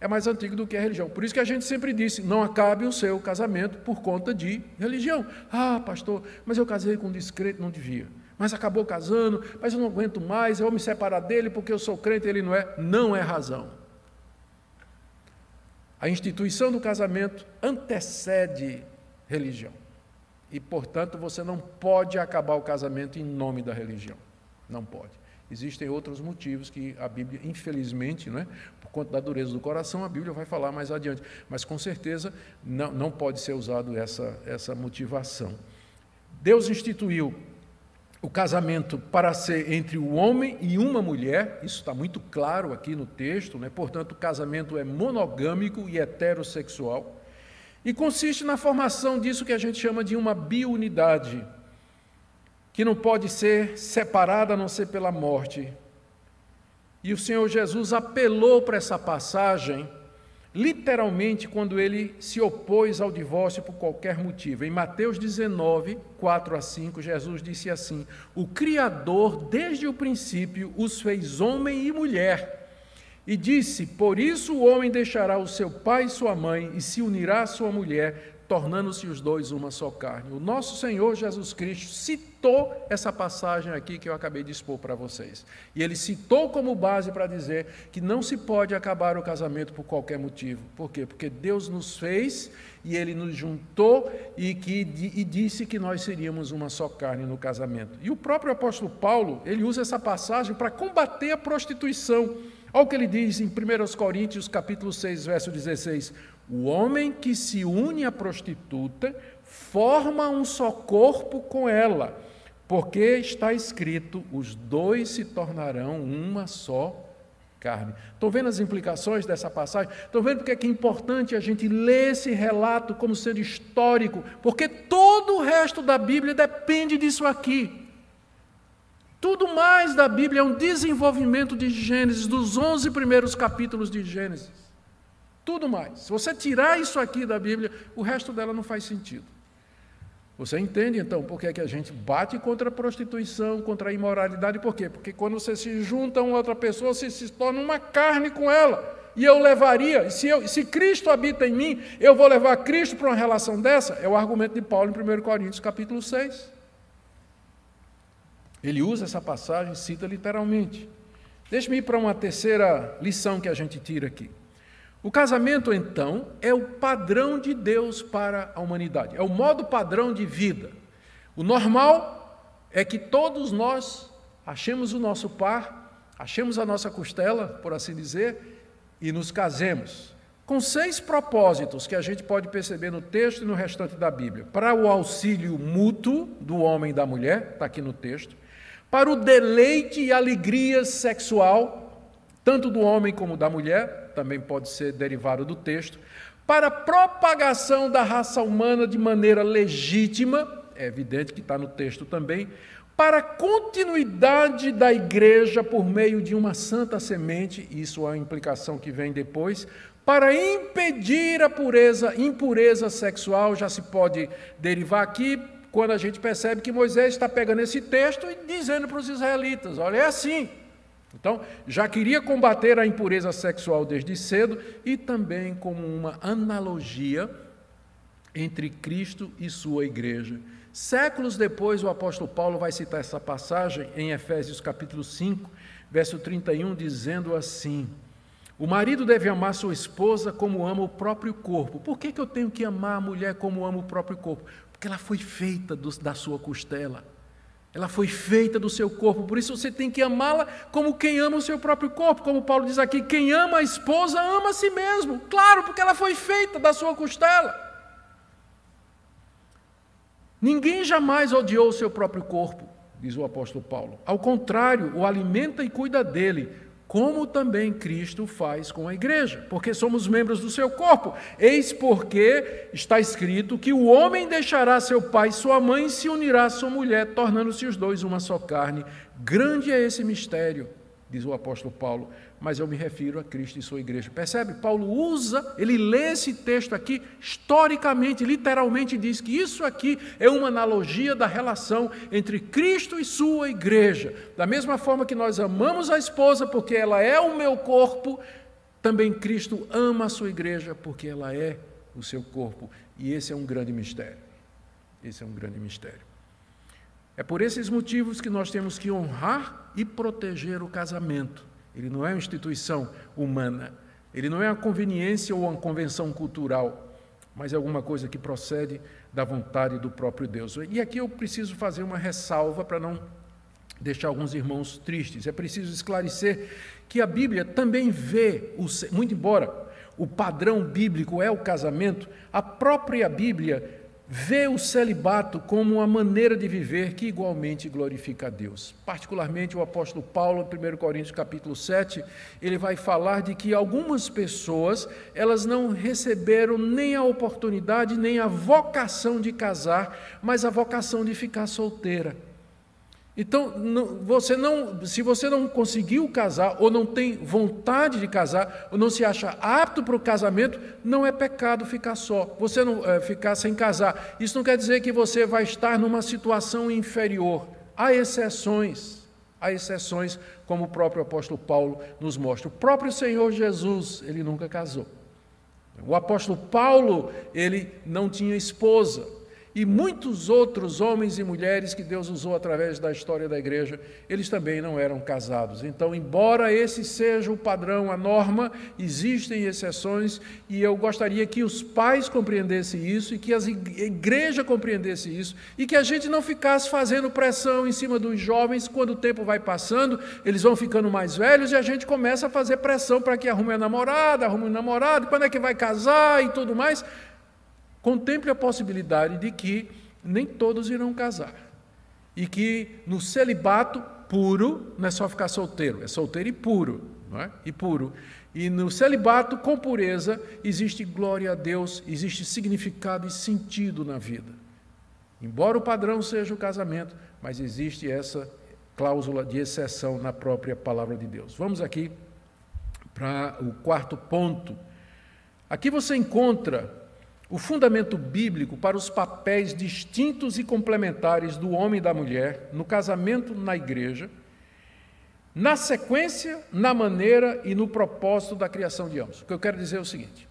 é mais antigo do que a religião. Por isso que a gente sempre disse: não acabe o seu casamento por conta de religião. Ah, pastor, mas eu casei com um descrente, não devia. Mas acabou casando, mas eu não aguento mais, eu vou me separar dele porque eu sou crente ele não é. Não é razão. A instituição do casamento antecede religião. E, portanto, você não pode acabar o casamento em nome da religião. Não pode. Existem outros motivos que a Bíblia, infelizmente, não é? por conta da dureza do coração, a Bíblia vai falar mais adiante. Mas, com certeza, não, não pode ser usado essa, essa motivação. Deus instituiu o casamento para ser entre o homem e uma mulher, isso está muito claro aqui no texto, né? portanto, o casamento é monogâmico e heterossexual, e consiste na formação disso que a gente chama de uma biunidade, que não pode ser separada a não ser pela morte. E o Senhor Jesus apelou para essa passagem literalmente quando ele se opôs ao divórcio por qualquer motivo. Em Mateus 19, 4 a 5, Jesus disse assim: O Criador, desde o princípio, os fez homem e mulher. E disse: Por isso o homem deixará o seu pai e sua mãe e se unirá à sua mulher, tornando-se os dois uma só carne. O nosso Senhor Jesus Cristo citou essa passagem aqui que eu acabei de expor para vocês. E ele citou como base para dizer que não se pode acabar o casamento por qualquer motivo. Por quê? Porque Deus nos fez e ele nos juntou e, que, e disse que nós seríamos uma só carne no casamento. E o próprio apóstolo Paulo, ele usa essa passagem para combater a prostituição. Olha o que ele diz em 1 Coríntios capítulo 6, verso 16. O homem que se une à prostituta forma um só corpo com ela, porque está escrito: os dois se tornarão uma só carne. Estão vendo as implicações dessa passagem? Estão vendo porque é, que é importante a gente ler esse relato como sendo histórico? Porque todo o resto da Bíblia depende disso aqui. Tudo mais da Bíblia é um desenvolvimento de Gênesis, dos 11 primeiros capítulos de Gênesis. Tudo mais. Se você tirar isso aqui da Bíblia, o resto dela não faz sentido. Você entende então por que, é que a gente bate contra a prostituição, contra a imoralidade? Por quê? Porque quando você se junta a uma outra pessoa, você se torna uma carne com ela. E eu levaria, se, eu, se Cristo habita em mim, eu vou levar Cristo para uma relação dessa? É o argumento de Paulo em 1 Coríntios capítulo 6. Ele usa essa passagem, cita literalmente. Deixe-me ir para uma terceira lição que a gente tira aqui. O casamento, então, é o padrão de Deus para a humanidade, é o modo padrão de vida. O normal é que todos nós achemos o nosso par, achemos a nossa costela, por assim dizer, e nos casemos. Com seis propósitos que a gente pode perceber no texto e no restante da Bíblia: para o auxílio mútuo do homem e da mulher, está aqui no texto, para o deleite e alegria sexual, tanto do homem como da mulher, também pode ser derivado do texto, para propagação da raça humana de maneira legítima, é evidente que está no texto também, para continuidade da igreja por meio de uma santa semente, isso é a implicação que vem depois, para impedir a pureza, impureza sexual, já se pode derivar aqui, quando a gente percebe que Moisés está pegando esse texto e dizendo para os israelitas: olha, é assim, então, já queria combater a impureza sexual desde cedo e também como uma analogia entre Cristo e sua igreja. Séculos depois, o apóstolo Paulo vai citar essa passagem em Efésios capítulo 5, verso 31, dizendo assim: O marido deve amar sua esposa como ama o próprio corpo. Por que, que eu tenho que amar a mulher como ama o próprio corpo? Porque ela foi feita do, da sua costela. Ela foi feita do seu corpo, por isso você tem que amá-la como quem ama o seu próprio corpo. Como Paulo diz aqui: quem ama a esposa ama a si mesmo. Claro, porque ela foi feita da sua costela. Ninguém jamais odiou o seu próprio corpo, diz o apóstolo Paulo. Ao contrário, o alimenta e cuida dele, como também Cristo faz com a igreja, porque somos membros do seu corpo. Eis porque está escrito que o homem deixará seu pai e sua mãe e se unirá à sua mulher, tornando-se os dois uma só carne. Grande é esse mistério, diz o apóstolo Paulo mas eu me refiro a Cristo e sua igreja. Percebe? Paulo usa, ele lê esse texto aqui, historicamente, literalmente diz que isso aqui é uma analogia da relação entre Cristo e sua igreja. Da mesma forma que nós amamos a esposa porque ela é o meu corpo, Também Cristo ama a sua igreja porque ela é o seu corpo. E esse é um grande mistério. Esse é um grande mistério. É por esses motivos que nós temos que honrar e proteger o casamento. Ele não é uma instituição humana, ele não é uma conveniência ou uma convenção cultural, mas é alguma coisa que procede da vontade do próprio Deus. E aqui eu preciso fazer uma ressalva para não deixar alguns irmãos tristes. É preciso esclarecer que a Bíblia também vê, muito embora o padrão bíblico é o casamento, a própria Bíblia vê o celibato como uma maneira de viver que igualmente glorifica a Deus. Particularmente o apóstolo Paulo, em 1 Coríntios capítulo 7, ele vai falar de que algumas pessoas, elas não receberam nem a oportunidade, nem a vocação de casar, mas a vocação de ficar solteira. Então, você não, se você não conseguiu casar, ou não tem vontade de casar, ou não se acha apto para o casamento, não é pecado ficar só. Você não é, ficar sem casar. Isso não quer dizer que você vai estar numa situação inferior. Há exceções. Há exceções, como o próprio apóstolo Paulo nos mostra. O próprio Senhor Jesus, ele nunca casou. O apóstolo Paulo, ele não tinha esposa e muitos outros homens e mulheres que Deus usou através da história da igreja, eles também não eram casados. Então, embora esse seja o padrão, a norma, existem exceções e eu gostaria que os pais compreendessem isso e que a igreja compreendesse isso e que a gente não ficasse fazendo pressão em cima dos jovens quando o tempo vai passando, eles vão ficando mais velhos e a gente começa a fazer pressão para que arrume a namorada, arrume o namorado, quando é que vai casar e tudo mais. Contemple a possibilidade de que nem todos irão casar. E que no celibato puro, não é só ficar solteiro, é solteiro e puro, não é? E puro. E no celibato com pureza existe glória a Deus, existe significado e sentido na vida. Embora o padrão seja o casamento, mas existe essa cláusula de exceção na própria palavra de Deus. Vamos aqui para o quarto ponto. Aqui você encontra o fundamento bíblico para os papéis distintos e complementares do homem e da mulher no casamento na igreja, na sequência, na maneira e no propósito da criação de ambos. O que eu quero dizer é o seguinte: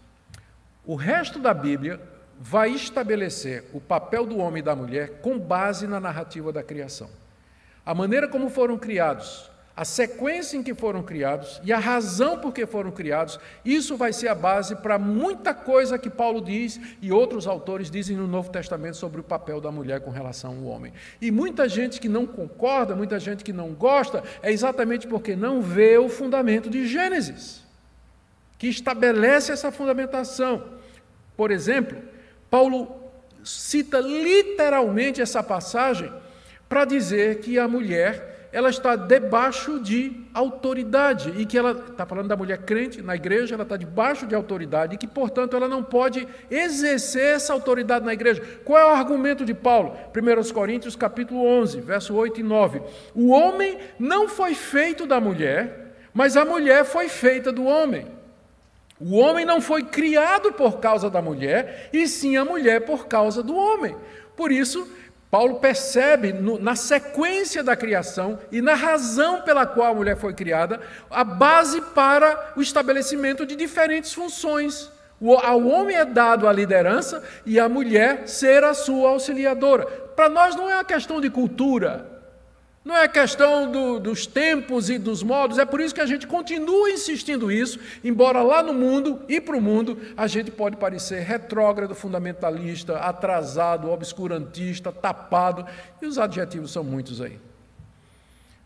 o resto da Bíblia vai estabelecer o papel do homem e da mulher com base na narrativa da criação. A maneira como foram criados, a sequência em que foram criados e a razão por que foram criados, isso vai ser a base para muita coisa que Paulo diz e outros autores dizem no Novo Testamento sobre o papel da mulher com relação ao homem. E muita gente que não concorda, muita gente que não gosta, é exatamente porque não vê o fundamento de Gênesis, que estabelece essa fundamentação. Por exemplo, Paulo cita literalmente essa passagem para dizer que a mulher ela está debaixo de autoridade e que ela está falando da mulher crente na igreja, ela está debaixo de autoridade e que, portanto, ela não pode exercer essa autoridade na igreja. Qual é o argumento de Paulo? 1 Coríntios capítulo 11, verso 8 e 9. O homem não foi feito da mulher, mas a mulher foi feita do homem. O homem não foi criado por causa da mulher, e sim a mulher por causa do homem. Por isso, Paulo percebe no, na sequência da criação e na razão pela qual a mulher foi criada a base para o estabelecimento de diferentes funções. O, ao homem é dado a liderança e a mulher ser a sua auxiliadora. Para nós não é uma questão de cultura, não é questão do, dos tempos e dos modos, é por isso que a gente continua insistindo isso, embora lá no mundo e para o mundo a gente pode parecer retrógrado, fundamentalista, atrasado, obscurantista, tapado, e os adjetivos são muitos aí.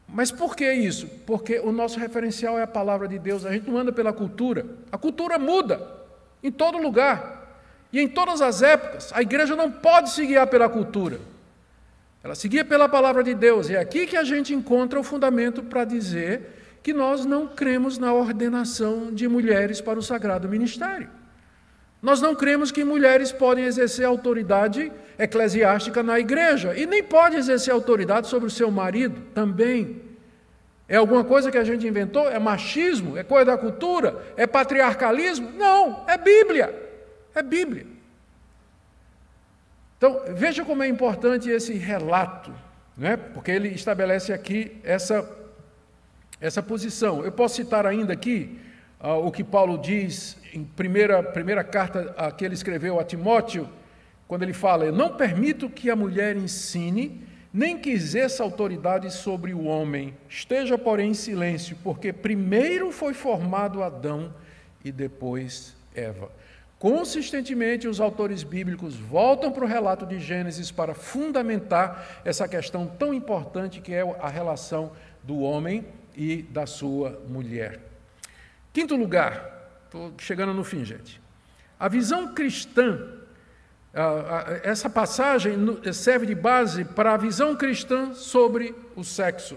Mas por que isso? Porque o nosso referencial é a palavra de Deus, a gente não anda pela cultura. A cultura muda em todo lugar e em todas as épocas. A igreja não pode se guiar pela cultura. Ela seguia pela palavra de Deus. E é aqui que a gente encontra o fundamento para dizer que nós não cremos na ordenação de mulheres para o sagrado ministério. Nós não cremos que mulheres podem exercer autoridade eclesiástica na igreja e nem pode exercer autoridade sobre o seu marido também. É alguma coisa que a gente inventou? É machismo? É coisa da cultura? É patriarcalismo? Não, é Bíblia. É Bíblia. Então, veja como é importante esse relato, né? porque ele estabelece aqui essa, essa posição. Eu posso citar ainda aqui ah, o que Paulo diz em primeira, primeira carta a que ele escreveu a Timóteo, quando ele fala: Eu não permito que a mulher ensine, nem que exerça autoridade sobre o homem. Esteja, porém, em silêncio, porque primeiro foi formado Adão e depois Eva. Consistentemente, os autores bíblicos voltam para o relato de Gênesis para fundamentar essa questão tão importante que é a relação do homem e da sua mulher. Quinto lugar, estou chegando no fim, gente. A visão cristã, essa passagem serve de base para a visão cristã sobre o sexo,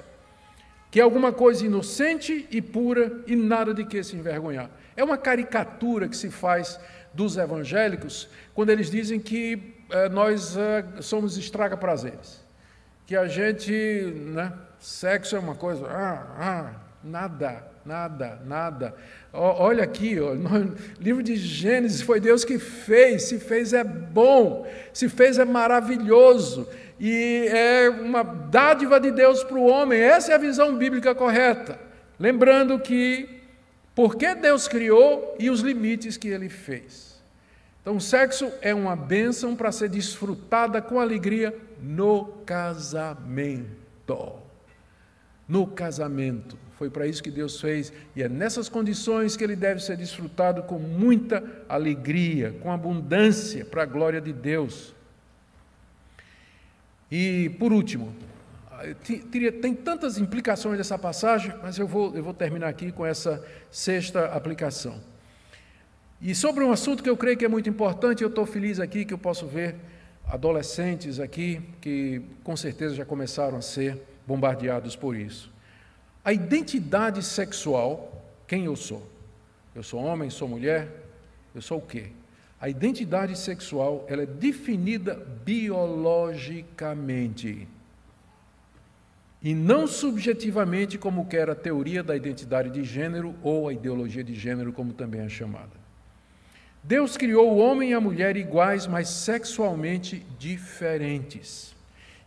que é alguma coisa inocente e pura e nada de que se envergonhar. É uma caricatura que se faz dos evangélicos quando eles dizem que é, nós é, somos estraga-prazeres, que a gente, né, sexo é uma coisa, ah, ah, nada, nada, nada. olha aqui, ó, no livro de Gênesis foi Deus que fez, se fez é bom, se fez é maravilhoso e é uma dádiva de Deus para o homem. Essa é a visão bíblica correta. Lembrando que por que Deus criou e os limites que ele fez. Então, o sexo é uma bênção para ser desfrutada com alegria no casamento. No casamento. Foi para isso que Deus fez, e é nessas condições que ele deve ser desfrutado com muita alegria, com abundância, para a glória de Deus. E, por último, tem tantas implicações dessa passagem, mas eu vou, eu vou terminar aqui com essa sexta aplicação. E sobre um assunto que eu creio que é muito importante, eu estou feliz aqui que eu posso ver adolescentes aqui que com certeza já começaram a ser bombardeados por isso. A identidade sexual, quem eu sou? Eu sou homem, sou mulher, eu sou o quê? A identidade sexual ela é definida biologicamente e não subjetivamente, como quer a teoria da identidade de gênero ou a ideologia de gênero, como também é chamada. Deus criou o homem e a mulher iguais, mas sexualmente diferentes.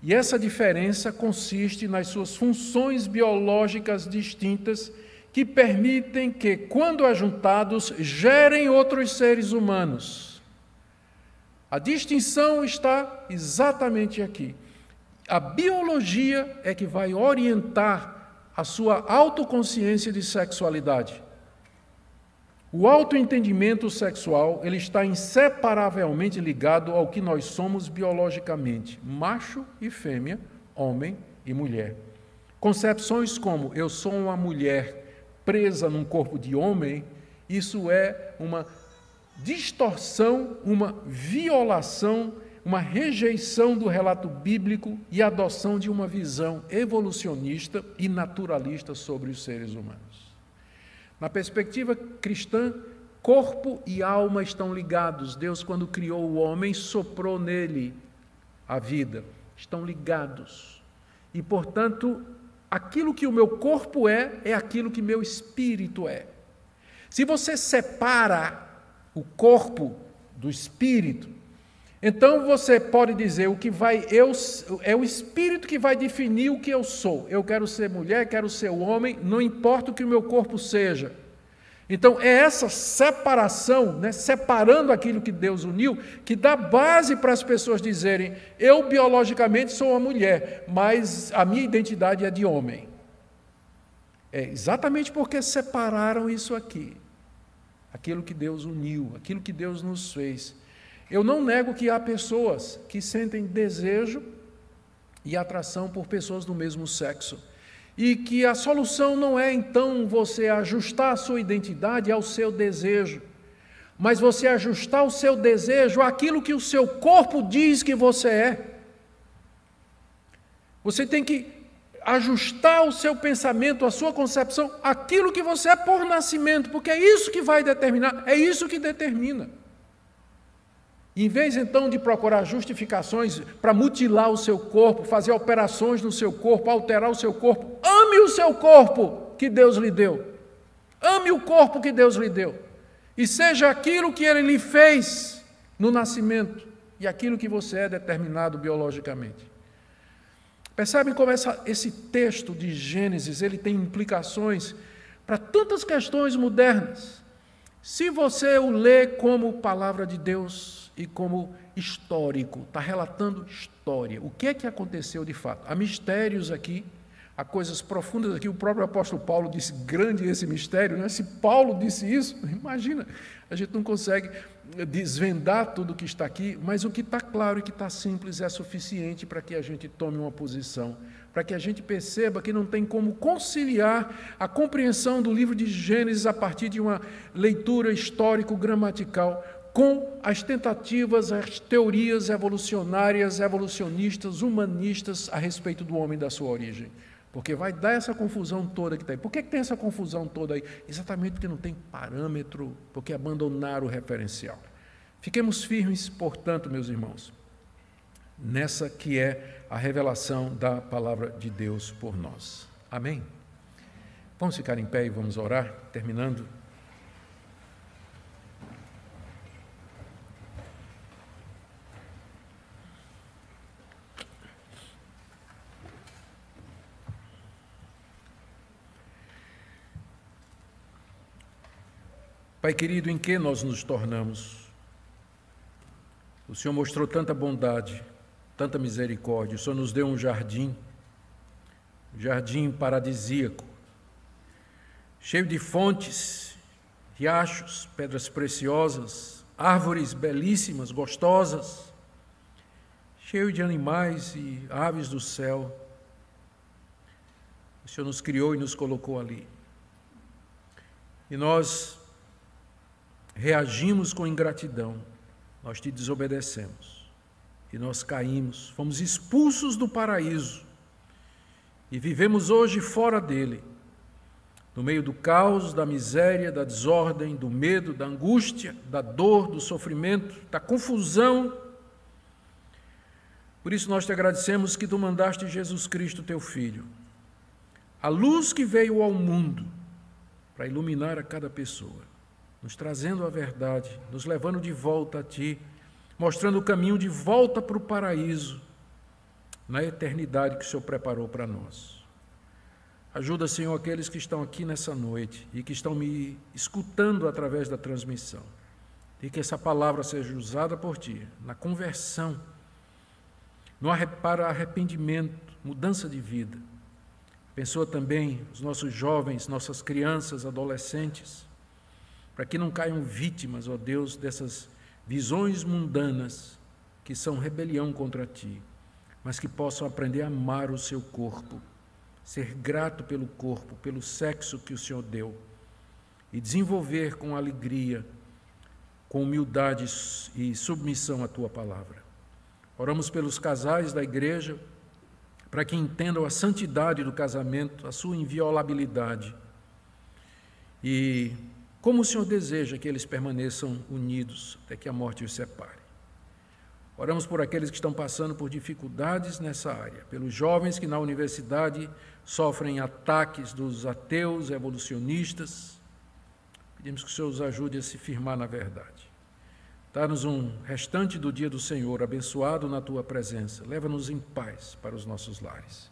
E essa diferença consiste nas suas funções biológicas distintas que permitem que, quando ajuntados, gerem outros seres humanos. A distinção está exatamente aqui. A biologia é que vai orientar a sua autoconsciência de sexualidade. O autoentendimento sexual, ele está inseparavelmente ligado ao que nós somos biologicamente, macho e fêmea, homem e mulher. Concepções como eu sou uma mulher presa num corpo de homem, isso é uma distorção, uma violação uma rejeição do relato bíblico e adoção de uma visão evolucionista e naturalista sobre os seres humanos. Na perspectiva cristã, corpo e alma estão ligados. Deus, quando criou o homem, soprou nele a vida. Estão ligados. E, portanto, aquilo que o meu corpo é, é aquilo que meu espírito é. Se você separa o corpo do espírito, então você pode dizer o que vai eu é o espírito que vai definir o que eu sou. Eu quero ser mulher, quero ser homem, não importa o que o meu corpo seja. Então é essa separação, né, separando aquilo que Deus uniu, que dá base para as pessoas dizerem: eu biologicamente sou uma mulher, mas a minha identidade é de homem. É exatamente porque separaram isso aqui, aquilo que Deus uniu, aquilo que Deus nos fez. Eu não nego que há pessoas que sentem desejo e atração por pessoas do mesmo sexo. E que a solução não é então você ajustar a sua identidade ao seu desejo, mas você ajustar o seu desejo àquilo que o seu corpo diz que você é. Você tem que ajustar o seu pensamento, a sua concepção, àquilo que você é por nascimento, porque é isso que vai determinar, é isso que determina. Em vez então de procurar justificações para mutilar o seu corpo, fazer operações no seu corpo, alterar o seu corpo, ame o seu corpo que Deus lhe deu. Ame o corpo que Deus lhe deu. E seja aquilo que ele lhe fez no nascimento e aquilo que você é determinado biologicamente. Percebem como essa, esse texto de Gênesis ele tem implicações para tantas questões modernas. Se você o lê como palavra de Deus e como histórico, está relatando história, o que é que aconteceu de fato? Há mistérios aqui, há coisas profundas aqui. O próprio apóstolo Paulo disse: grande esse mistério, né? Se Paulo disse isso, imagina, a gente não consegue desvendar tudo o que está aqui, mas o que está claro e que está simples é suficiente para que a gente tome uma posição, para que a gente perceba que não tem como conciliar a compreensão do livro de Gênesis a partir de uma leitura histórico-gramatical com as tentativas, as teorias evolucionárias, evolucionistas, humanistas a respeito do homem e da sua origem. Porque vai dar essa confusão toda que está aí. Por que, tem essa confusão toda aí? Exatamente porque não tem parâmetro, porque abandonaram o referencial. Fiquemos firmes, portanto, meus irmãos, nessa que é a revelação da palavra de Deus por nós. Amém? Vamos ficar em pé e vamos orar, terminando. Pai querido, em que nós nos tornamos? O Senhor mostrou tanta bondade, tanta misericórdia. O Senhor nos deu um jardim, um jardim paradisíaco, cheio de fontes, riachos, pedras preciosas, árvores belíssimas, gostosas, cheio de animais e aves do céu. O Senhor nos criou e nos colocou ali. E nós reagimos com ingratidão, nós te desobedecemos. E nós caímos, fomos expulsos do paraíso. E vivemos hoje fora dele, no meio do caos, da miséria, da desordem, do medo, da angústia, da dor, do sofrimento, da confusão. Por isso nós te agradecemos que tu mandaste Jesus Cristo, teu Filho, a luz que veio ao mundo para iluminar a cada pessoa nos trazendo a verdade, nos levando de volta a Ti, mostrando o caminho de volta para o paraíso, na eternidade que o Senhor preparou para nós. Ajuda, Senhor, aqueles que estão aqui nessa noite e que estão me escutando através da transmissão, e que essa palavra seja usada por Ti na conversão, no para arrependimento, mudança de vida. Abençoa também os nossos jovens, nossas crianças, adolescentes, para que não caiam vítimas, ó Deus, dessas visões mundanas que são rebelião contra ti, mas que possam aprender a amar o seu corpo, ser grato pelo corpo, pelo sexo que o Senhor deu e desenvolver com alegria, com humildade e submissão a tua palavra. Oramos pelos casais da igreja, para que entendam a santidade do casamento, a sua inviolabilidade e como o Senhor deseja que eles permaneçam unidos até que a morte os separe. Oramos por aqueles que estão passando por dificuldades nessa área, pelos jovens que na universidade sofrem ataques dos ateus evolucionistas. Pedimos que o Senhor os ajude a se firmar na verdade. Dá-nos um restante do dia do Senhor abençoado na tua presença. Leva-nos em paz para os nossos lares.